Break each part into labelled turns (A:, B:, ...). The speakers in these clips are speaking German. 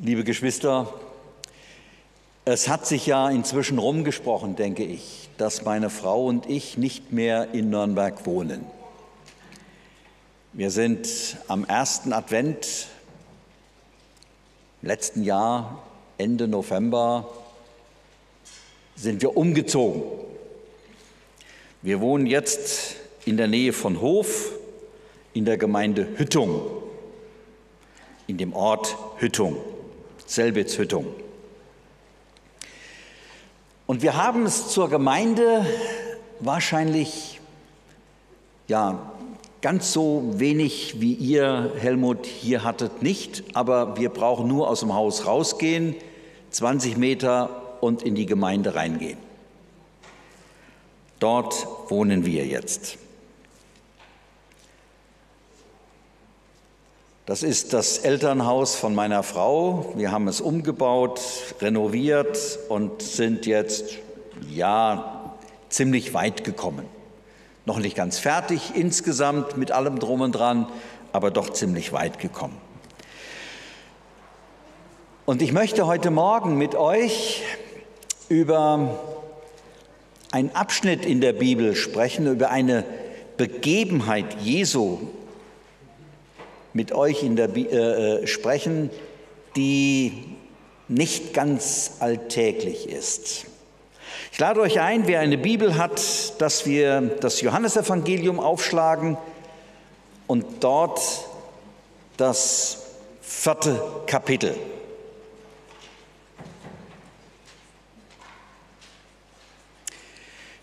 A: Liebe Geschwister, es hat sich ja inzwischen rumgesprochen, denke ich, dass meine Frau und ich nicht mehr in Nürnberg wohnen. Wir sind am ersten Advent im letzten Jahr, Ende November, sind wir umgezogen. Wir wohnen jetzt in der Nähe von Hof in der Gemeinde Hüttung, in dem Ort Hüttung. Selbitz-Hüttung. Und wir haben es zur Gemeinde wahrscheinlich ja ganz so wenig wie ihr Helmut hier hattet nicht, aber wir brauchen nur aus dem Haus rausgehen, 20 Meter und in die Gemeinde reingehen. Dort wohnen wir jetzt. Das ist das Elternhaus von meiner Frau. Wir haben es umgebaut, renoviert und sind jetzt, ja, ziemlich weit gekommen. Noch nicht ganz fertig insgesamt mit allem drum und dran, aber doch ziemlich weit gekommen. Und ich möchte heute Morgen mit euch über einen Abschnitt in der Bibel sprechen, über eine Begebenheit Jesu, mit euch in der, äh, äh, sprechen, die nicht ganz alltäglich ist. Ich lade euch ein, wer eine Bibel hat, dass wir das Johannesevangelium aufschlagen und dort das vierte Kapitel.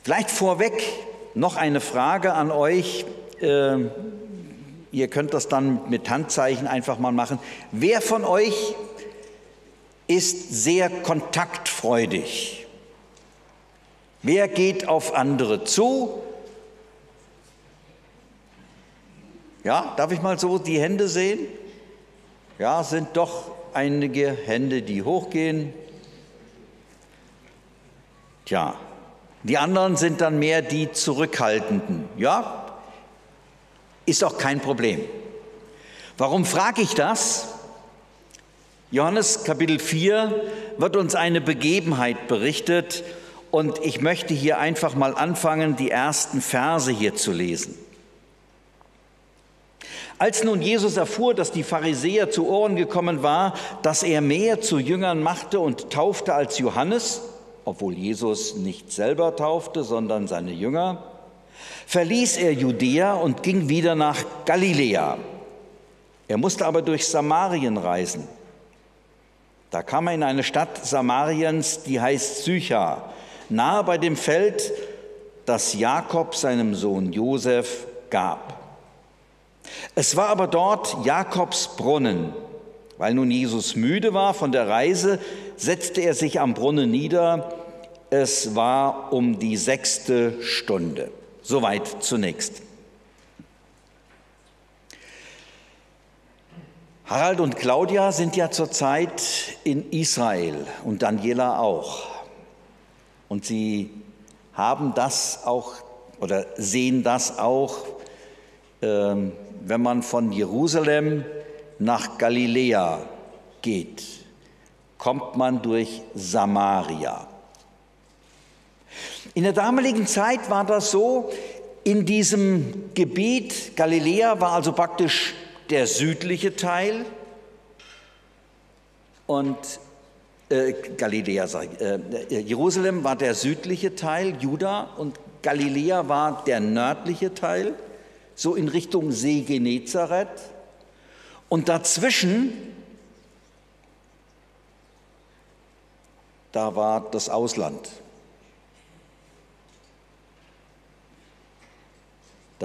A: Vielleicht vorweg noch eine Frage an euch. Äh, Ihr könnt das dann mit Handzeichen einfach mal machen. Wer von euch ist sehr kontaktfreudig? Wer geht auf andere zu? Ja, darf ich mal so die Hände sehen? Ja, sind doch einige Hände, die hochgehen. Tja, die anderen sind dann mehr die Zurückhaltenden. Ja, ist auch kein Problem. Warum frage ich das? Johannes Kapitel 4 wird uns eine Begebenheit berichtet und ich möchte hier einfach mal anfangen, die ersten Verse hier zu lesen. Als nun Jesus erfuhr, dass die Pharisäer zu Ohren gekommen war, dass er mehr zu Jüngern machte und taufte als Johannes, obwohl Jesus nicht selber taufte, sondern seine Jünger, verließ er Judäa und ging wieder nach Galiläa. Er musste aber durch Samarien reisen. Da kam er in eine Stadt Samariens, die heißt Sychar, nahe bei dem Feld, das Jakob seinem Sohn Josef gab. Es war aber dort Jakobs Brunnen. Weil nun Jesus müde war von der Reise, setzte er sich am Brunnen nieder. Es war um die sechste Stunde. Soweit zunächst. Harald und Claudia sind ja zurzeit in Israel und Daniela auch. Und sie haben das auch oder sehen das auch, ähm, wenn man von Jerusalem nach Galiläa geht, kommt man durch Samaria. In der damaligen Zeit war das so, in diesem Gebiet, Galiläa war also praktisch der südliche Teil und äh, Galiläa, äh, Jerusalem war der südliche Teil, Juda und Galiläa war der nördliche Teil, so in Richtung See Genezareth. Und dazwischen, da war das Ausland.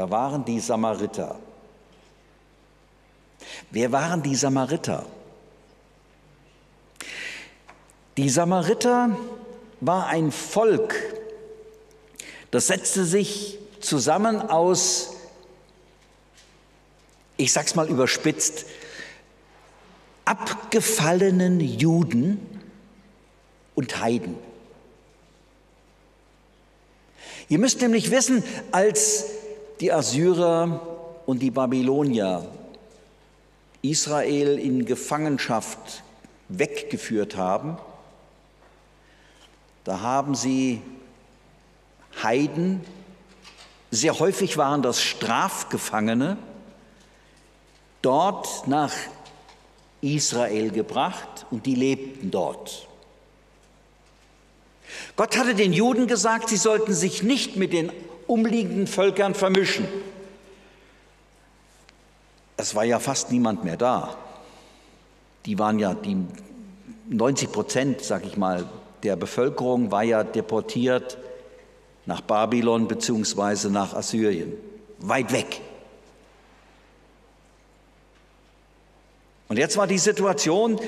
A: Da waren die Samariter. Wer waren die Samariter? Die Samariter war ein Volk, das setzte sich zusammen aus, ich sag's mal überspitzt, abgefallenen Juden und Heiden. Ihr müsst nämlich wissen, als die Assyrer und die Babylonier Israel in Gefangenschaft weggeführt haben, da haben sie Heiden, sehr häufig waren das Strafgefangene, dort nach Israel gebracht und die lebten dort. Gott hatte den Juden gesagt, sie sollten sich nicht mit den umliegenden Völkern vermischen. Es war ja fast niemand mehr da. Die waren ja, die 90 Prozent, sag ich mal, der Bevölkerung war ja deportiert nach Babylon bzw. nach Assyrien. Weit weg. Und jetzt war die Situation,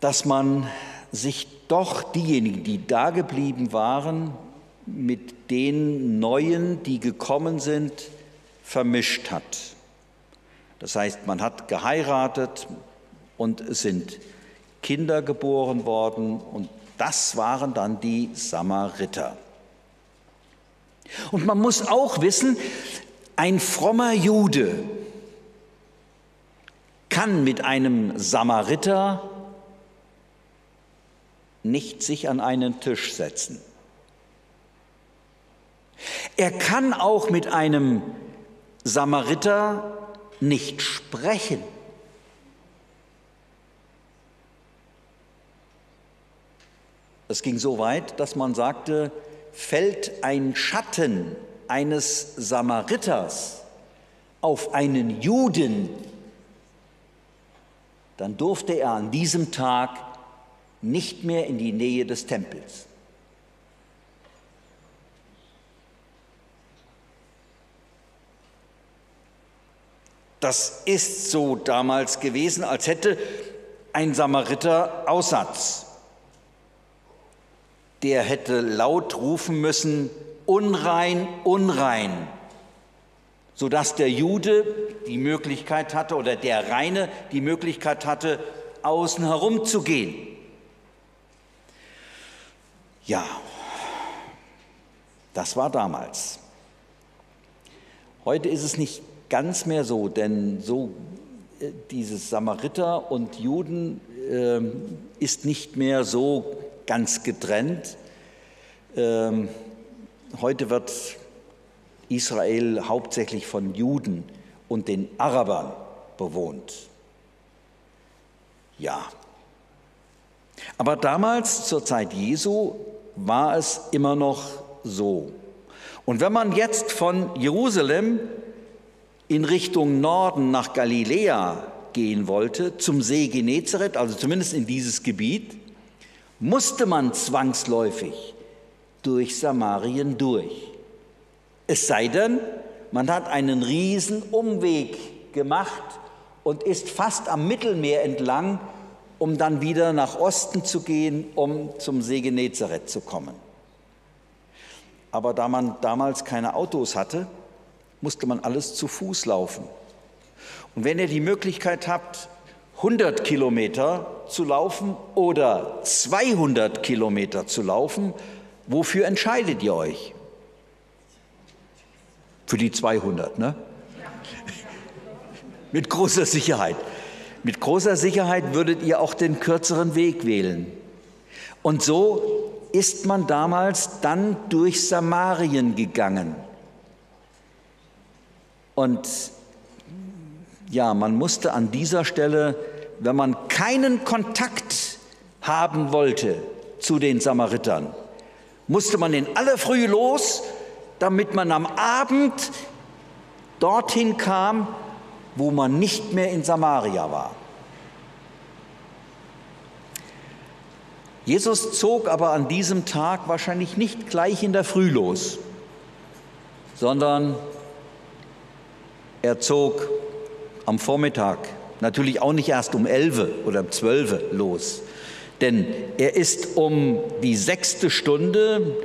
A: dass man sich doch diejenigen, die da geblieben waren, mit den Neuen, die gekommen sind, vermischt hat. Das heißt, man hat geheiratet und es sind Kinder geboren worden und das waren dann die Samariter. Und man muss auch wissen, ein frommer Jude, kann mit einem Samariter nicht sich an einen Tisch setzen. Er kann auch mit einem Samariter nicht sprechen. Es ging so weit, dass man sagte, fällt ein Schatten eines Samariters auf einen Juden, dann durfte er an diesem Tag nicht mehr in die Nähe des Tempels. Das ist so damals gewesen, als hätte ein Samariter Aussatz. Der hätte laut rufen müssen, unrein, unrein sodass der Jude die Möglichkeit hatte oder der Reine die Möglichkeit hatte, außen herum zu gehen. Ja, das war damals. Heute ist es nicht ganz mehr so, denn so äh, dieses Samariter und Juden äh, ist nicht mehr so ganz getrennt. Ähm, heute wird Israel hauptsächlich von Juden und den Arabern bewohnt. Ja. Aber damals, zur Zeit Jesu, war es immer noch so. Und wenn man jetzt von Jerusalem in Richtung Norden nach Galiläa gehen wollte, zum See Genezareth, also zumindest in dieses Gebiet, musste man zwangsläufig durch Samarien durch. Es sei denn, man hat einen riesen Umweg gemacht und ist fast am Mittelmeer entlang, um dann wieder nach Osten zu gehen, um zum See Genezareth zu kommen. Aber da man damals keine Autos hatte, musste man alles zu Fuß laufen. Und wenn ihr die Möglichkeit habt, 100 Kilometer zu laufen oder 200 Kilometer zu laufen, wofür entscheidet ihr euch? Für die 200, ne? Mit großer Sicherheit. Mit großer Sicherheit würdet ihr auch den kürzeren Weg wählen. Und so ist man damals dann durch Samarien gegangen. Und ja, man musste an dieser Stelle, wenn man keinen Kontakt haben wollte zu den Samaritern, musste man in aller Früh los damit man am Abend dorthin kam, wo man nicht mehr in Samaria war. Jesus zog aber an diesem Tag wahrscheinlich nicht gleich in der Früh los, sondern er zog am Vormittag, natürlich auch nicht erst um 11 oder um 12 los, denn er ist um die sechste Stunde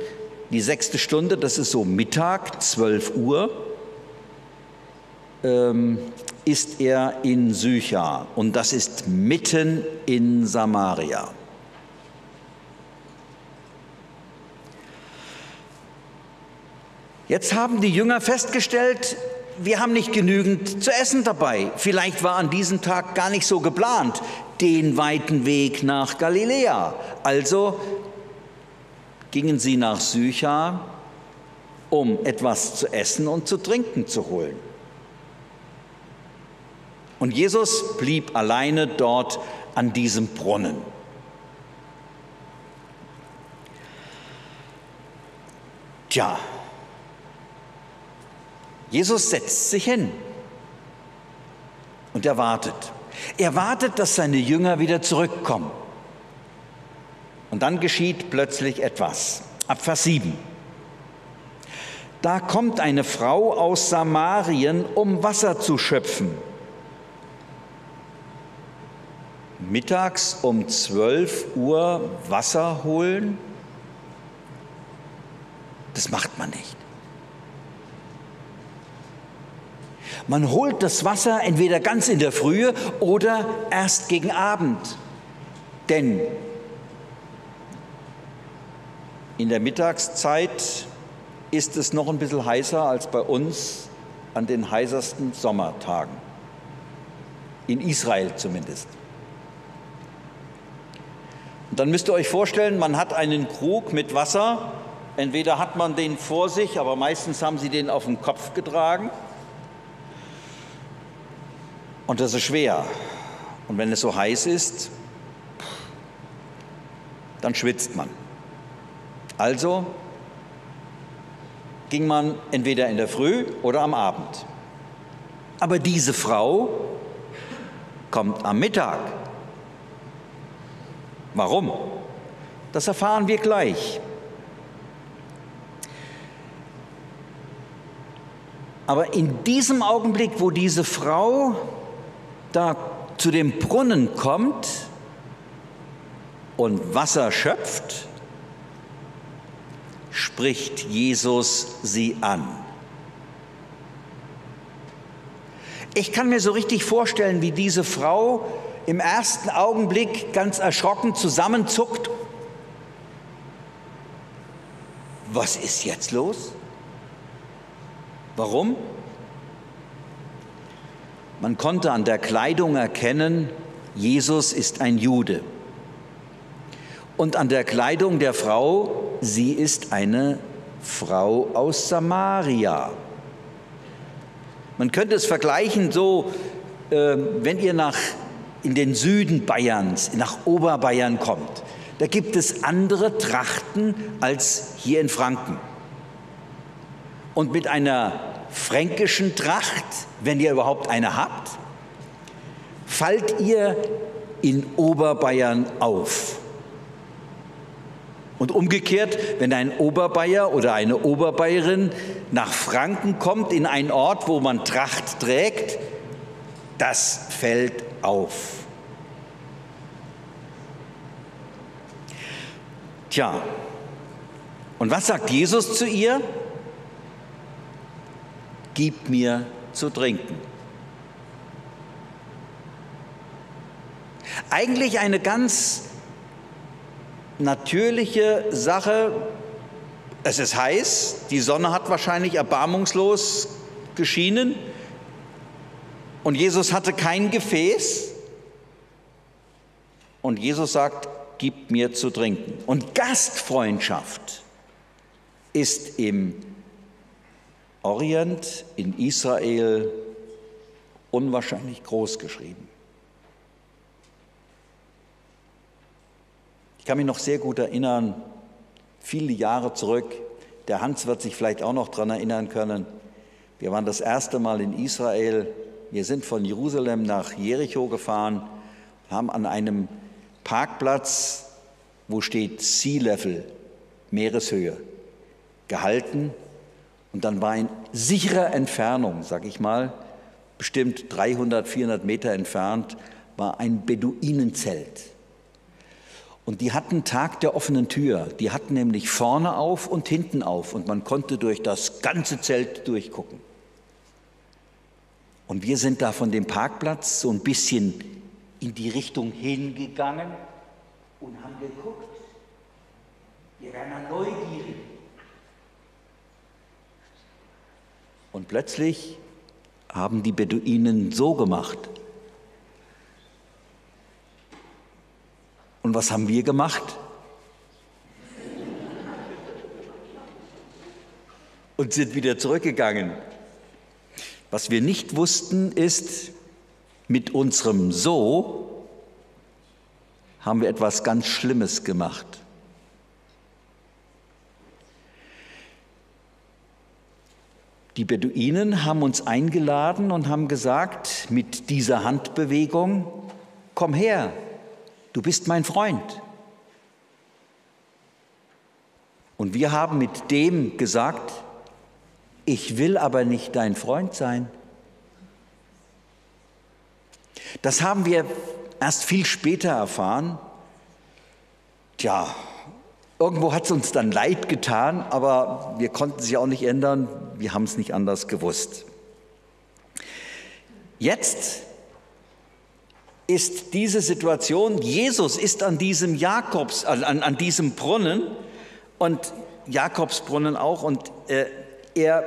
A: die sechste Stunde, das ist so Mittag, 12 Uhr, ähm, ist er in Sychar und das ist mitten in Samaria. Jetzt haben die Jünger festgestellt, wir haben nicht genügend zu essen dabei. Vielleicht war an diesem Tag gar nicht so geplant, den weiten Weg nach Galiläa. Also gingen sie nach Sychar, um etwas zu essen und zu trinken zu holen. Und Jesus blieb alleine dort an diesem Brunnen. Tja, Jesus setzt sich hin und er wartet. Er wartet, dass seine Jünger wieder zurückkommen. Und dann geschieht plötzlich etwas. Ab Vers 7. Da kommt eine Frau aus Samarien, um Wasser zu schöpfen. Mittags um 12 Uhr Wasser holen, das macht man nicht. Man holt das Wasser entweder ganz in der Frühe oder erst gegen Abend. Denn in der Mittagszeit ist es noch ein bisschen heißer als bei uns an den heißesten Sommertagen. In Israel zumindest. Und dann müsst ihr euch vorstellen, man hat einen Krug mit Wasser. Entweder hat man den vor sich, aber meistens haben sie den auf den Kopf getragen. Und das ist schwer. Und wenn es so heiß ist, dann schwitzt man. Also ging man entweder in der Früh oder am Abend. Aber diese Frau kommt am Mittag. Warum? Das erfahren wir gleich. Aber in diesem Augenblick, wo diese Frau da zu dem Brunnen kommt und Wasser schöpft, spricht Jesus sie an. Ich kann mir so richtig vorstellen, wie diese Frau im ersten Augenblick ganz erschrocken zusammenzuckt. Was ist jetzt los? Warum? Man konnte an der Kleidung erkennen, Jesus ist ein Jude. Und an der Kleidung der Frau, sie ist eine Frau aus Samaria. Man könnte es vergleichen so, äh, wenn ihr nach in den Süden Bayerns, nach Oberbayern kommt, da gibt es andere Trachten als hier in Franken. Und mit einer fränkischen Tracht, wenn ihr überhaupt eine habt, fallt ihr in Oberbayern auf. Und umgekehrt, wenn ein Oberbayer oder eine Oberbayerin nach Franken kommt, in einen Ort, wo man Tracht trägt, das fällt auf. Tja, und was sagt Jesus zu ihr? Gib mir zu trinken. Eigentlich eine ganz natürliche Sache. Es ist heiß, die Sonne hat wahrscheinlich erbarmungslos geschienen und Jesus hatte kein Gefäß. Und Jesus sagt, gib mir zu trinken. Und Gastfreundschaft ist im Orient in Israel unwahrscheinlich groß geschrieben. Ich kann mich noch sehr gut erinnern, viele Jahre zurück, der Hans wird sich vielleicht auch noch daran erinnern können, wir waren das erste Mal in Israel, wir sind von Jerusalem nach Jericho gefahren, haben an einem Parkplatz, wo steht Sea Level, Meereshöhe, gehalten und dann war in sicherer Entfernung, sag ich mal, bestimmt 300, 400 Meter entfernt, war ein Beduinenzelt. Und die hatten Tag der offenen Tür. Die hatten nämlich vorne auf und hinten auf und man konnte durch das ganze Zelt durchgucken. Und wir sind da von dem Parkplatz so ein bisschen in die Richtung hingegangen und haben geguckt. Wir waren neugierig. Und plötzlich haben die Beduinen so gemacht. Und was haben wir gemacht? Und sind wieder zurückgegangen. Was wir nicht wussten, ist, mit unserem So haben wir etwas ganz Schlimmes gemacht. Die Beduinen haben uns eingeladen und haben gesagt, mit dieser Handbewegung, komm her, du bist mein Freund. Und wir haben mit dem gesagt, ich will aber nicht dein Freund sein. Das haben wir erst viel später erfahren. Tja, Irgendwo hat es uns dann leid getan, aber wir konnten sich auch nicht ändern. Wir haben es nicht anders gewusst. Jetzt ist diese Situation, Jesus ist an diesem Jakobs, an, an diesem Brunnen und Jakobsbrunnen auch und äh, er,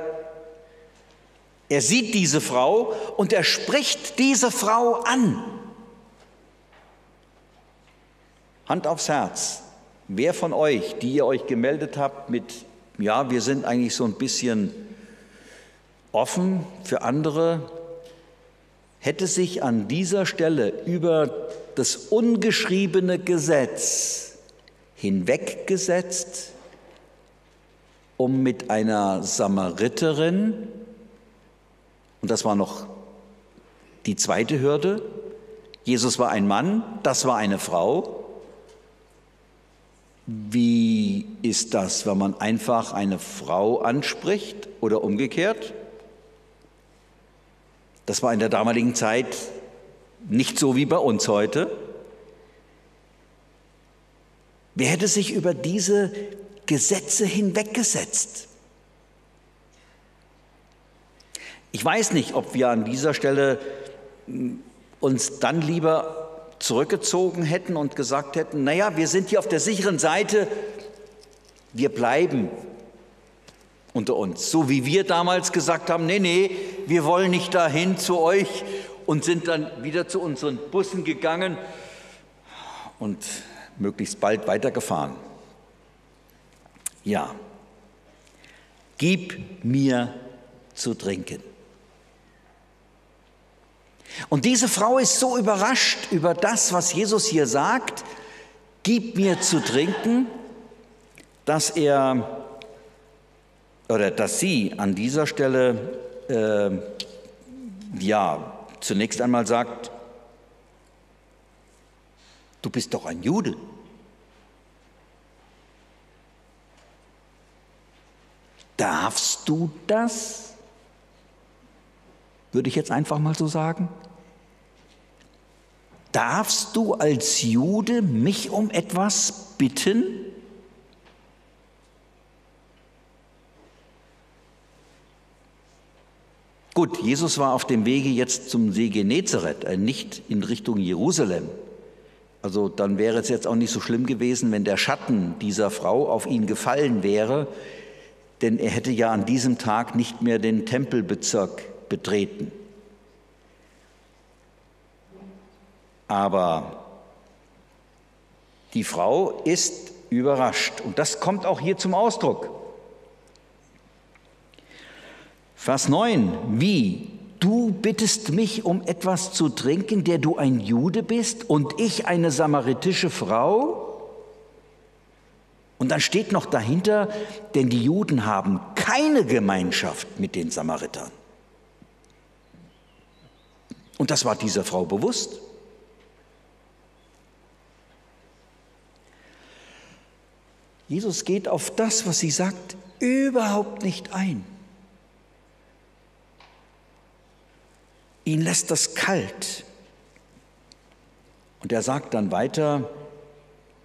A: er sieht diese Frau und er spricht diese Frau an. Hand aufs Herz. Wer von euch, die ihr euch gemeldet habt mit, ja, wir sind eigentlich so ein bisschen offen für andere, hätte sich an dieser Stelle über das ungeschriebene Gesetz hinweggesetzt, um mit einer Samariterin, und das war noch die zweite Hürde, Jesus war ein Mann, das war eine Frau, wie ist das, wenn man einfach eine Frau anspricht oder umgekehrt? Das war in der damaligen Zeit nicht so wie bei uns heute. Wer hätte sich über diese Gesetze hinweggesetzt? Ich weiß nicht, ob wir an dieser Stelle hm, uns dann lieber zurückgezogen hätten und gesagt hätten, naja, wir sind hier auf der sicheren Seite, wir bleiben unter uns. So wie wir damals gesagt haben, nee, nee, wir wollen nicht dahin zu euch und sind dann wieder zu unseren Bussen gegangen und möglichst bald weitergefahren. Ja, gib mir zu trinken. Und diese Frau ist so überrascht über das, was Jesus hier sagt, gib mir zu trinken, dass er oder dass sie an dieser Stelle äh, ja zunächst einmal sagt, du bist doch ein Jude. Darfst du das? Würde ich jetzt einfach mal so sagen. Darfst du als Jude mich um etwas bitten? Gut, Jesus war auf dem Wege jetzt zum See Genezareth, äh, nicht in Richtung Jerusalem. Also dann wäre es jetzt auch nicht so schlimm gewesen, wenn der Schatten dieser Frau auf ihn gefallen wäre, denn er hätte ja an diesem Tag nicht mehr den Tempelbezirk betreten. Aber die Frau ist überrascht und das kommt auch hier zum Ausdruck. Vers 9, wie? Du bittest mich um etwas zu trinken, der du ein Jude bist und ich eine samaritische Frau? Und dann steht noch dahinter, denn die Juden haben keine Gemeinschaft mit den Samaritern. Und das war dieser Frau bewusst. Jesus geht auf das, was sie sagt, überhaupt nicht ein. Ihn lässt das kalt. Und er sagt dann weiter,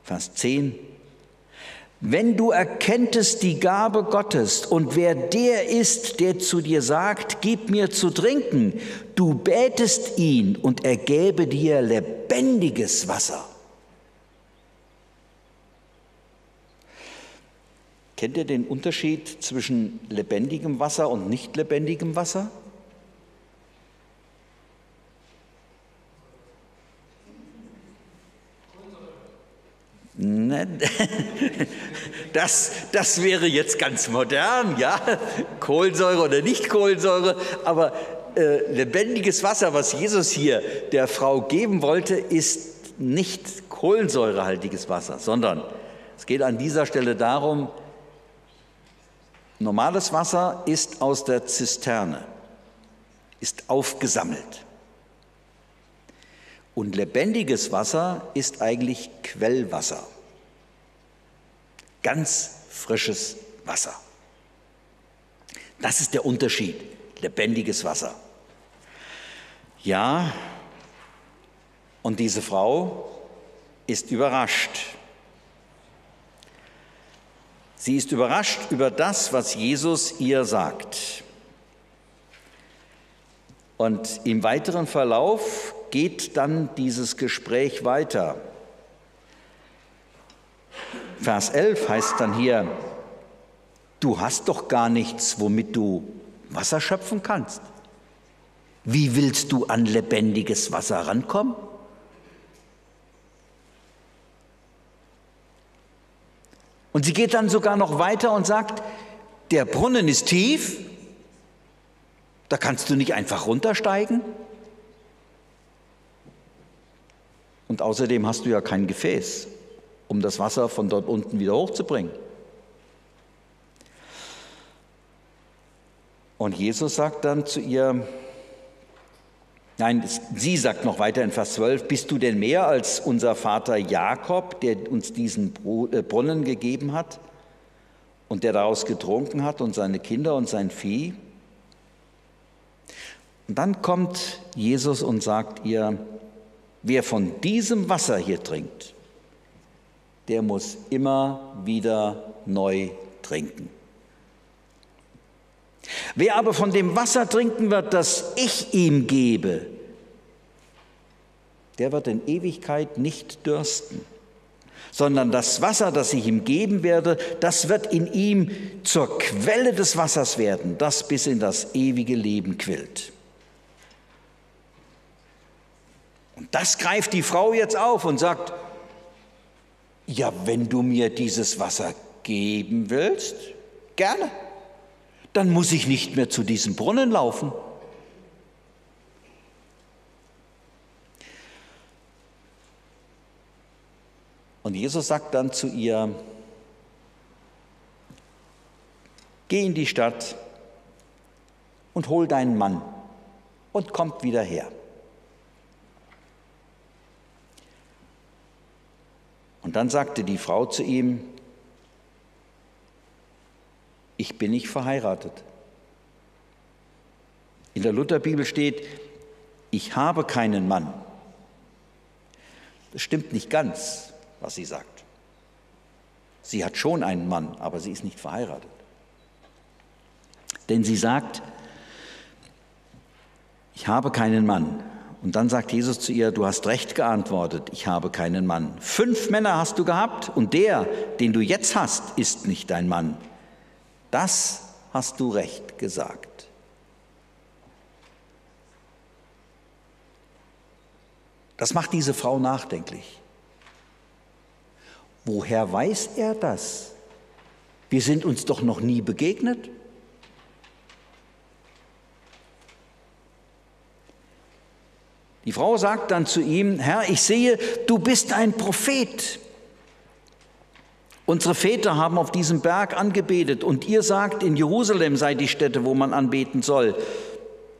A: Vers 10, wenn du erkenntest die Gabe Gottes und wer der ist, der zu dir sagt, gib mir zu trinken, du betest ihn und er gäbe dir lebendiges Wasser. Kennt ihr den Unterschied zwischen lebendigem Wasser und nicht lebendigem Wasser? Das, das wäre jetzt ganz modern, ja, Kohlensäure oder nicht Kohlensäure, aber äh, lebendiges Wasser, was Jesus hier der Frau geben wollte, ist nicht kohlensäurehaltiges Wasser, sondern es geht an dieser Stelle darum, normales Wasser ist aus der Zisterne, ist aufgesammelt. Und lebendiges Wasser ist eigentlich Quellwasser. Ganz frisches Wasser. Das ist der Unterschied. Lebendiges Wasser. Ja, und diese Frau ist überrascht. Sie ist überrascht über das, was Jesus ihr sagt. Und im weiteren Verlauf geht dann dieses Gespräch weiter. Vers 11 heißt dann hier, du hast doch gar nichts, womit du Wasser schöpfen kannst. Wie willst du an lebendiges Wasser rankommen? Und sie geht dann sogar noch weiter und sagt, der Brunnen ist tief, da kannst du nicht einfach runtersteigen. Und außerdem hast du ja kein Gefäß, um das Wasser von dort unten wieder hochzubringen. Und Jesus sagt dann zu ihr, nein, sie sagt noch weiter in Vers 12, bist du denn mehr als unser Vater Jakob, der uns diesen äh, Brunnen gegeben hat und der daraus getrunken hat und seine Kinder und sein Vieh? Und dann kommt Jesus und sagt ihr, Wer von diesem Wasser hier trinkt, der muss immer wieder neu trinken. Wer aber von dem Wasser trinken wird, das ich ihm gebe, der wird in Ewigkeit nicht dürsten, sondern das Wasser, das ich ihm geben werde, das wird in ihm zur Quelle des Wassers werden, das bis in das ewige Leben quillt. Und das greift die Frau jetzt auf und sagt, ja, wenn du mir dieses Wasser geben willst, gerne, dann muss ich nicht mehr zu diesem Brunnen laufen. Und Jesus sagt dann zu ihr, geh in die Stadt und hol deinen Mann und kommt wieder her. Und dann sagte die Frau zu ihm, ich bin nicht verheiratet. In der Lutherbibel steht, ich habe keinen Mann. Das stimmt nicht ganz, was sie sagt. Sie hat schon einen Mann, aber sie ist nicht verheiratet. Denn sie sagt, ich habe keinen Mann. Und dann sagt Jesus zu ihr, du hast recht geantwortet, ich habe keinen Mann. Fünf Männer hast du gehabt und der, den du jetzt hast, ist nicht dein Mann. Das hast du recht gesagt. Das macht diese Frau nachdenklich. Woher weiß er das? Wir sind uns doch noch nie begegnet. Die Frau sagt dann zu ihm, Herr, ich sehe, du bist ein Prophet. Unsere Väter haben auf diesem Berg angebetet und ihr sagt, in Jerusalem sei die Stätte, wo man anbeten soll.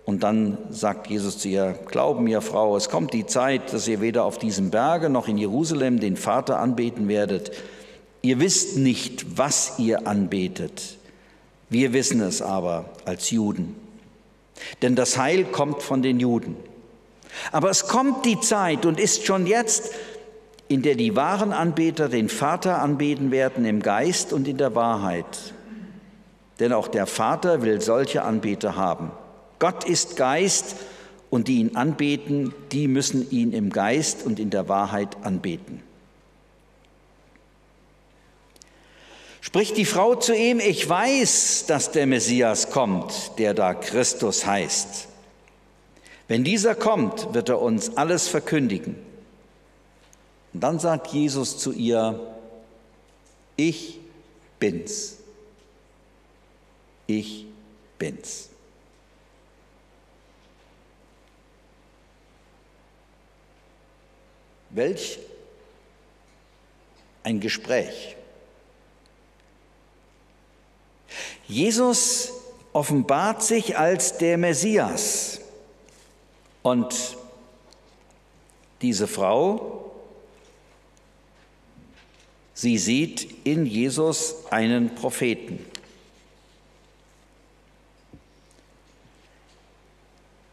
A: Und dann sagt Jesus zu ihr, Glauben mir, Frau, es kommt die Zeit, dass ihr weder auf diesem Berge noch in Jerusalem den Vater anbeten werdet. Ihr wisst nicht, was ihr anbetet. Wir wissen es aber als Juden. Denn das Heil kommt von den Juden. Aber es kommt die Zeit und ist schon jetzt, in der die wahren Anbeter den Vater anbeten werden im Geist und in der Wahrheit. Denn auch der Vater will solche Anbeter haben. Gott ist Geist und die ihn anbeten, die müssen ihn im Geist und in der Wahrheit anbeten. Spricht die Frau zu ihm, ich weiß, dass der Messias kommt, der da Christus heißt. Wenn dieser kommt, wird er uns alles verkündigen. Und dann sagt Jesus zu ihr, ich bin's. Ich bin's. Welch ein Gespräch. Jesus offenbart sich als der Messias und diese Frau, sie sieht in Jesus einen Propheten.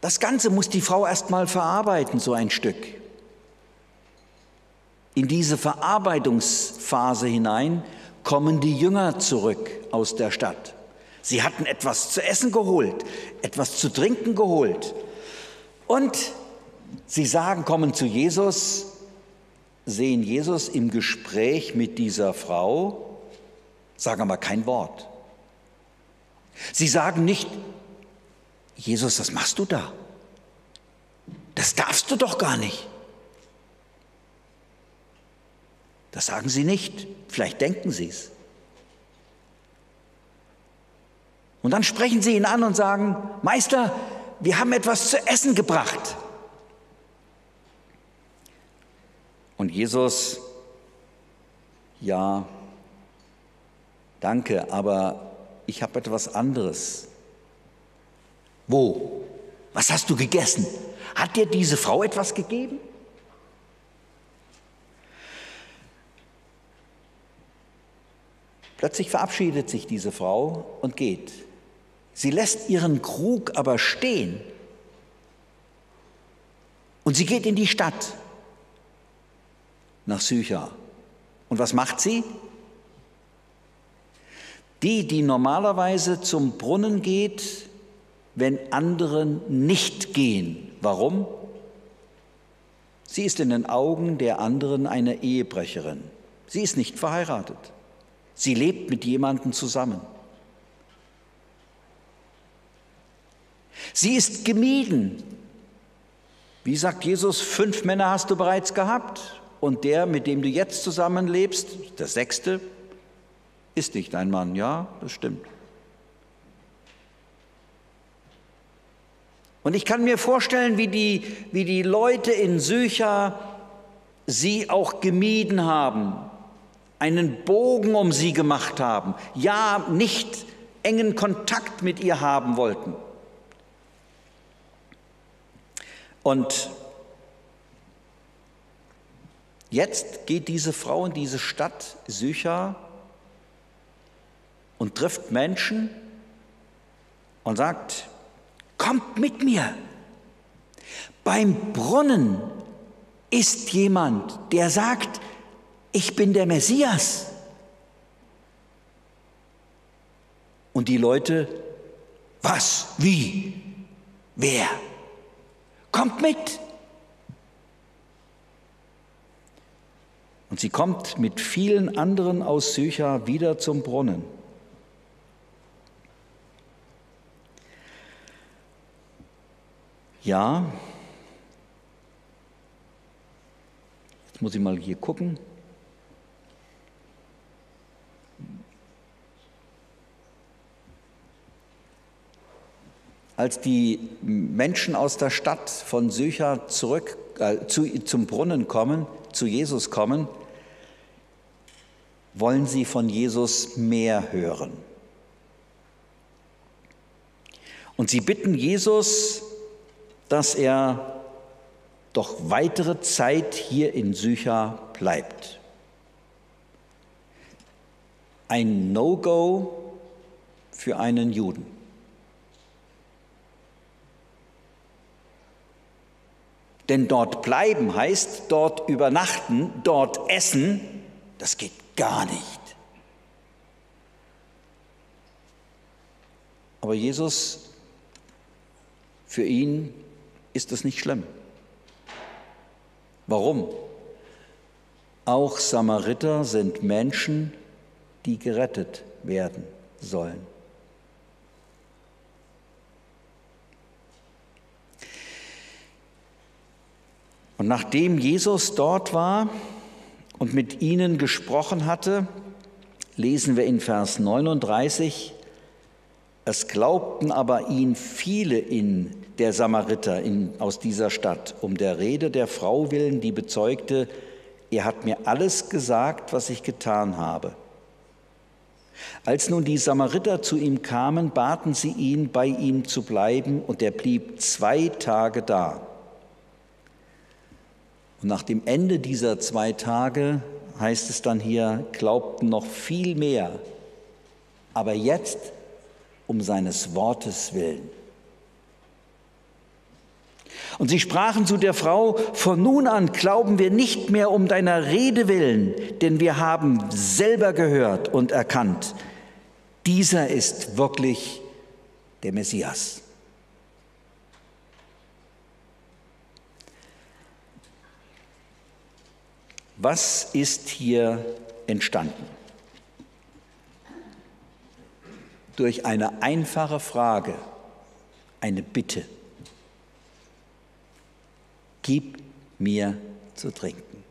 A: Das Ganze muss die Frau erst mal verarbeiten, so ein Stück. In diese Verarbeitungsphase hinein kommen die Jünger zurück aus der Stadt. Sie hatten etwas zu essen geholt, etwas zu trinken geholt. Und sie sagen, kommen zu Jesus, sehen Jesus im Gespräch mit dieser Frau, sagen aber kein Wort. Sie sagen nicht, Jesus, was machst du da? Das darfst du doch gar nicht. Das sagen sie nicht, vielleicht denken sie es. Und dann sprechen sie ihn an und sagen, Meister, wir haben etwas zu essen gebracht. Und Jesus, ja, danke, aber ich habe etwas anderes. Wo? Was hast du gegessen? Hat dir diese Frau etwas gegeben? Plötzlich verabschiedet sich diese Frau und geht. Sie lässt ihren Krug aber stehen. Und sie geht in die Stadt nach Sychar. Und was macht sie? Die, die normalerweise zum Brunnen geht, wenn andere nicht gehen. Warum? Sie ist in den Augen der anderen eine Ehebrecherin. Sie ist nicht verheiratet. Sie lebt mit jemandem zusammen. Sie ist gemieden. Wie sagt Jesus, fünf Männer hast du bereits gehabt und der, mit dem du jetzt zusammenlebst, der sechste, ist nicht dein Mann. Ja, das stimmt. Und ich kann mir vorstellen, wie die, wie die Leute in Sycha sie auch gemieden haben, einen Bogen um sie gemacht haben, ja nicht engen Kontakt mit ihr haben wollten. Und jetzt geht diese Frau in diese Stadt Sycha und trifft Menschen und sagt, kommt mit mir. Beim Brunnen ist jemand, der sagt, ich bin der Messias. Und die Leute, was, wie, wer? Kommt mit. Und sie kommt mit vielen anderen aus Sycha wieder zum Brunnen. Ja, jetzt muss ich mal hier gucken. Als die Menschen aus der Stadt von Sychar zurück äh, zu, zum Brunnen kommen, zu Jesus kommen, wollen sie von Jesus mehr hören. Und sie bitten Jesus, dass er doch weitere Zeit hier in Sychar bleibt. Ein No-Go für einen Juden. Denn dort bleiben heißt dort übernachten, dort essen, das geht gar nicht. Aber Jesus, für ihn ist das nicht schlimm. Warum? Auch Samariter sind Menschen, die gerettet werden sollen. Und nachdem Jesus dort war, und mit ihnen gesprochen hatte, lesen wir in Vers 39, es glaubten aber ihn viele in der Samariter in, aus dieser Stadt, um der Rede der Frau willen, die bezeugte, er hat mir alles gesagt, was ich getan habe. Als nun die Samariter zu ihm kamen, baten sie ihn, bei ihm zu bleiben, und er blieb zwei Tage da. Und nach dem Ende dieser zwei Tage heißt es dann hier, glaubten noch viel mehr, aber jetzt um seines Wortes willen. Und sie sprachen zu der Frau, von nun an glauben wir nicht mehr um deiner Rede willen, denn wir haben selber gehört und erkannt, dieser ist wirklich der Messias. Was ist hier entstanden? Durch eine einfache Frage, eine Bitte. Gib mir zu trinken.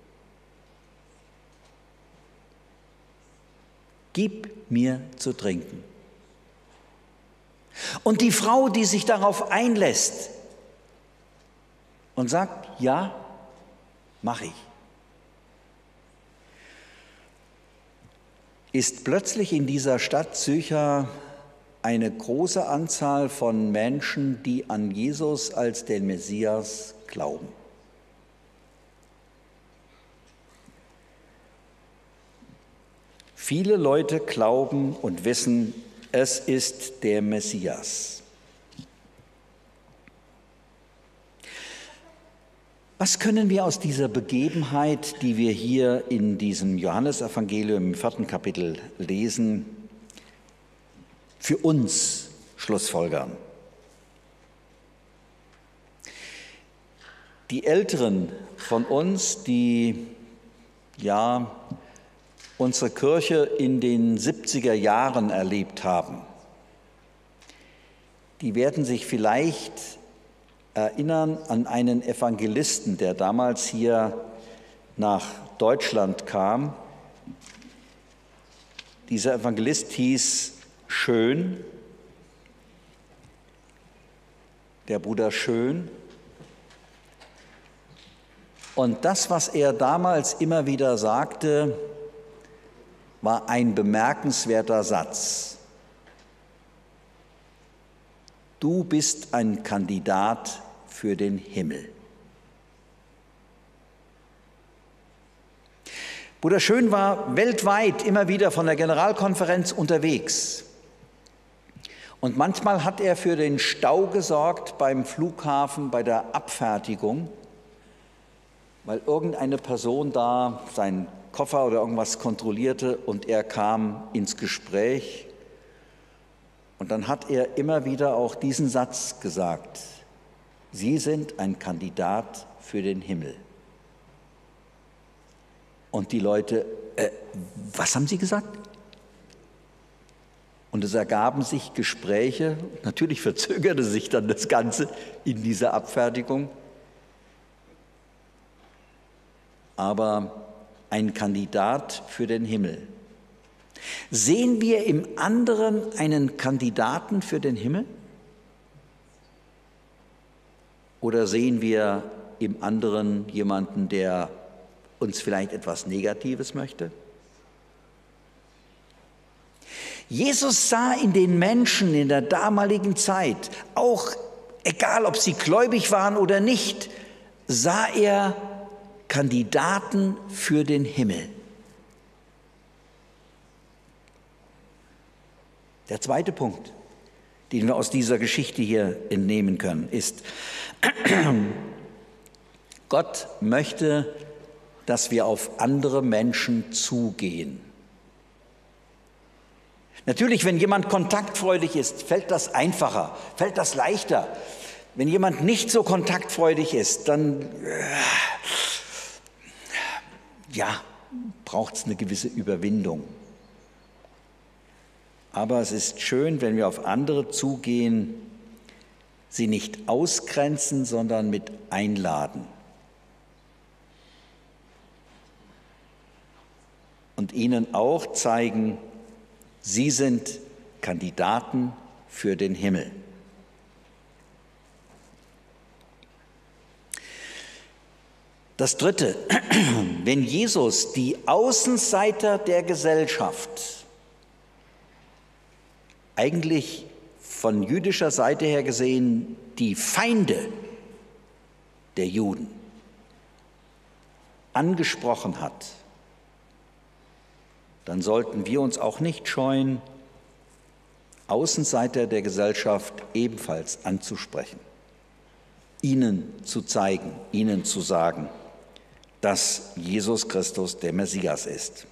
A: Gib mir zu trinken. Und die Frau, die sich darauf einlässt und sagt, ja, mache ich. Ist plötzlich in dieser Stadt Sycher eine große Anzahl von Menschen, die an Jesus als den Messias glauben. Viele Leute glauben und wissen, es ist der Messias. Was können wir aus dieser Begebenheit, die wir hier in diesem Johannesevangelium im vierten Kapitel lesen, für uns schlussfolgern? Die Älteren von uns, die ja unsere Kirche in den 70er Jahren erlebt haben, die werden sich vielleicht erinnern an einen Evangelisten, der damals hier nach Deutschland kam. Dieser Evangelist hieß Schön, der Bruder Schön. Und das, was er damals immer wieder sagte, war ein bemerkenswerter Satz. Du bist ein Kandidat für den Himmel. Bruder Schön war weltweit immer wieder von der Generalkonferenz unterwegs. Und manchmal hat er für den Stau gesorgt beim Flughafen, bei der Abfertigung, weil irgendeine Person da seinen Koffer oder irgendwas kontrollierte und er kam ins Gespräch. Und dann hat er immer wieder auch diesen Satz gesagt. Sie sind ein Kandidat für den Himmel. Und die Leute, äh, was haben Sie gesagt? Und es ergaben sich Gespräche, natürlich verzögerte sich dann das Ganze in dieser Abfertigung, aber ein Kandidat für den Himmel. Sehen wir im anderen einen Kandidaten für den Himmel? Oder sehen wir im anderen jemanden, der uns vielleicht etwas Negatives möchte? Jesus sah in den Menschen in der damaligen Zeit, auch egal ob sie gläubig waren oder nicht, sah er Kandidaten für den Himmel. Der zweite Punkt, den wir aus dieser Geschichte hier entnehmen können, ist, Gott möchte, dass wir auf andere Menschen zugehen. Natürlich, wenn jemand kontaktfreudig ist, fällt das einfacher, fällt das leichter. Wenn jemand nicht so kontaktfreudig ist, dann äh, ja, braucht es eine gewisse Überwindung. Aber es ist schön, wenn wir auf andere zugehen, sie nicht ausgrenzen, sondern mit einladen. und ihnen auch zeigen, sie sind Kandidaten für den Himmel. Das Dritte, wenn Jesus die Außenseiter der Gesellschaft eigentlich von jüdischer Seite her gesehen die Feinde der Juden angesprochen hat, dann sollten wir uns auch nicht scheuen, Außenseiter der Gesellschaft ebenfalls anzusprechen, ihnen zu zeigen, ihnen zu sagen, dass Jesus Christus der Messias ist.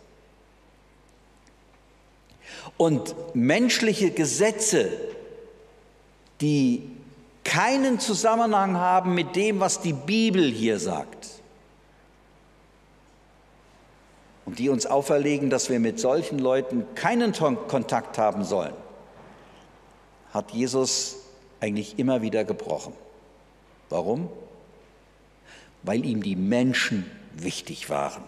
A: Und menschliche Gesetze, die keinen Zusammenhang haben mit dem, was die Bibel hier sagt, und die uns auferlegen, dass wir mit solchen Leuten keinen Kontakt haben sollen, hat Jesus eigentlich immer wieder gebrochen. Warum? Weil ihm die Menschen wichtig waren.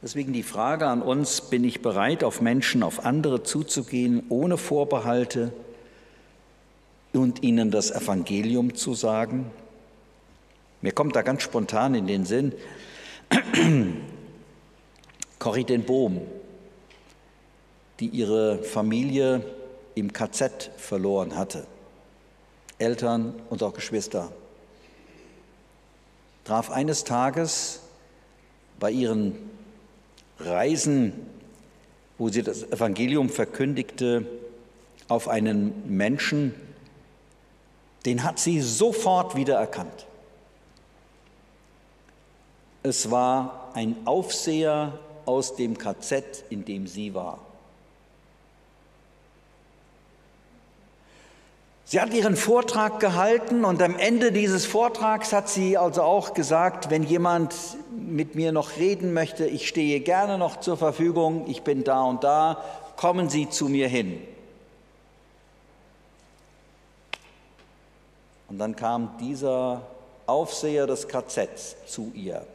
A: Deswegen die Frage an uns, bin ich bereit, auf Menschen, auf andere zuzugehen, ohne Vorbehalte und ihnen das Evangelium zu sagen? Mir kommt da ganz spontan in den Sinn, Corrie den Bohm, die ihre Familie im KZ verloren hatte, Eltern und auch Geschwister, traf eines Tages bei ihren Reisen, wo sie das Evangelium verkündigte, auf einen Menschen, den hat sie sofort wiedererkannt. Es war ein Aufseher aus dem KZ, in dem sie war. Sie hat ihren Vortrag gehalten und am Ende dieses Vortrags hat sie also auch gesagt, wenn jemand mit mir noch reden möchte, ich stehe gerne noch zur Verfügung, ich bin da und da, kommen Sie zu mir hin. Und dann kam dieser Aufseher des KZs zu ihr.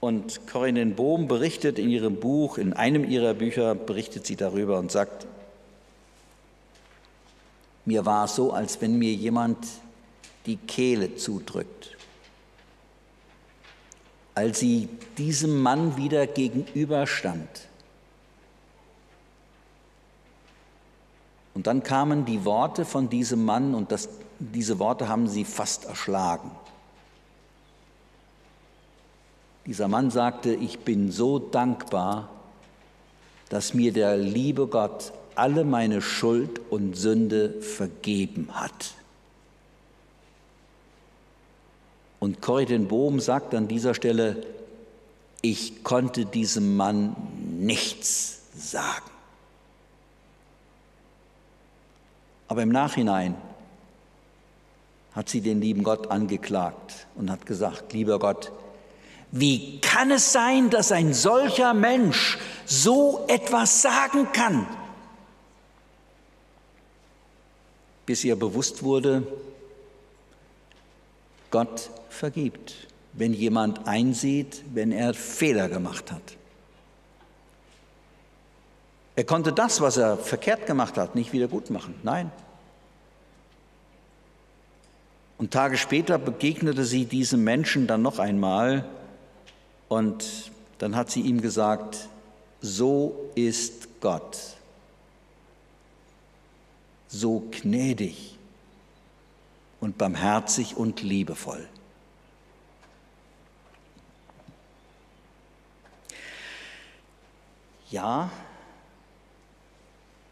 A: Und Corinne Bohm berichtet in ihrem Buch, in einem ihrer Bücher berichtet sie darüber und sagt, mir war so, als wenn mir jemand die Kehle zudrückt. Als sie diesem Mann wieder gegenüberstand. Und dann kamen die Worte von diesem Mann und das, diese Worte haben sie fast erschlagen. Dieser Mann sagte, ich bin so dankbar, dass mir der liebe Gott alle meine Schuld und Sünde vergeben hat. Und Corrie den Bohm sagt an dieser Stelle, ich konnte diesem Mann nichts sagen. Aber im Nachhinein hat sie den lieben Gott angeklagt und hat gesagt, lieber Gott, wie kann es sein, dass ein solcher Mensch so etwas sagen kann? Bis ihr bewusst wurde, Gott vergibt, wenn jemand einsieht, wenn er Fehler gemacht hat. Er konnte das, was er verkehrt gemacht hat, nicht wieder gut machen. Nein. Und Tage später begegnete sie diesem Menschen dann noch einmal und dann hat sie ihm gesagt, so ist Gott so gnädig und barmherzig und liebevoll. Ja,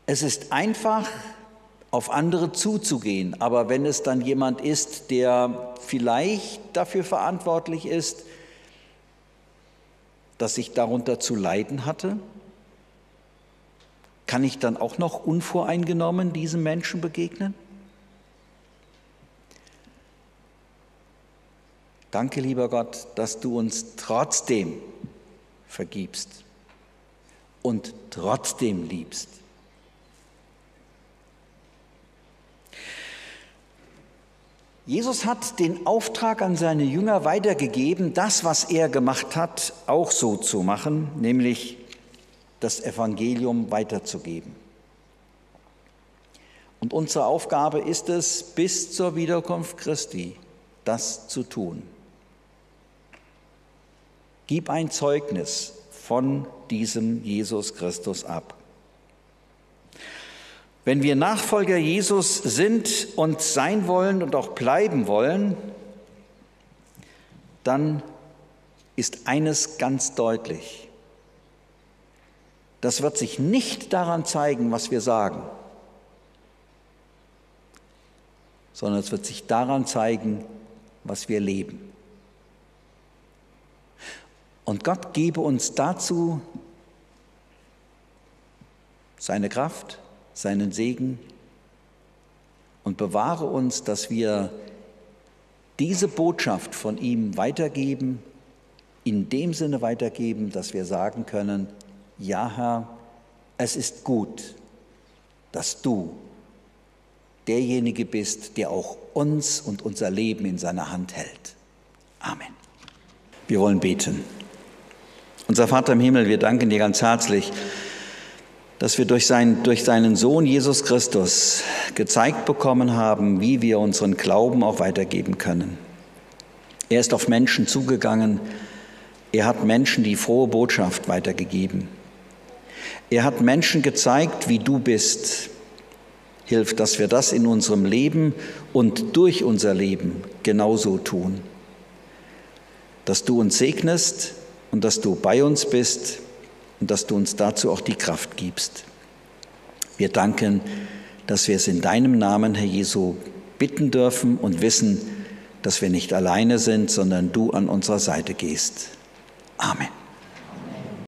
A: es ist einfach, auf andere zuzugehen, aber wenn es dann jemand ist, der vielleicht dafür verantwortlich ist, dass ich darunter zu leiden hatte, kann ich dann auch noch unvoreingenommen diesem Menschen begegnen? Danke, lieber Gott, dass du uns trotzdem vergibst und trotzdem liebst. Jesus hat den Auftrag an seine Jünger weitergegeben, das, was er gemacht hat, auch so zu machen, nämlich das Evangelium weiterzugeben. Und unsere Aufgabe ist es, bis zur Wiederkunft Christi das zu tun. Gib ein Zeugnis von diesem Jesus Christus ab. Wenn wir Nachfolger Jesus sind und sein wollen und auch bleiben wollen, dann ist eines ganz deutlich. Das wird sich nicht daran zeigen, was wir sagen, sondern es wird sich daran zeigen, was wir leben. Und Gott gebe uns dazu seine Kraft, seinen Segen und bewahre uns, dass wir diese Botschaft von ihm weitergeben, in dem Sinne weitergeben, dass wir sagen können, ja Herr, es ist gut, dass du derjenige bist, der auch uns und unser Leben in seiner Hand hält. Amen. Wir wollen beten. Unser Vater im Himmel, wir danken dir ganz herzlich, dass wir durch, sein, durch seinen Sohn Jesus Christus gezeigt bekommen haben, wie wir unseren Glauben auch weitergeben können. Er ist auf Menschen zugegangen, er hat Menschen die frohe Botschaft weitergegeben. Er hat Menschen gezeigt, wie du bist, Hilf, dass wir das in unserem Leben und durch unser Leben genauso tun. Dass du uns segnest und dass du bei uns bist und dass du uns dazu auch die Kraft gibst. Wir danken, dass wir es in deinem Namen, Herr Jesu, bitten dürfen und wissen, dass wir nicht alleine sind, sondern du an unserer Seite gehst. Amen.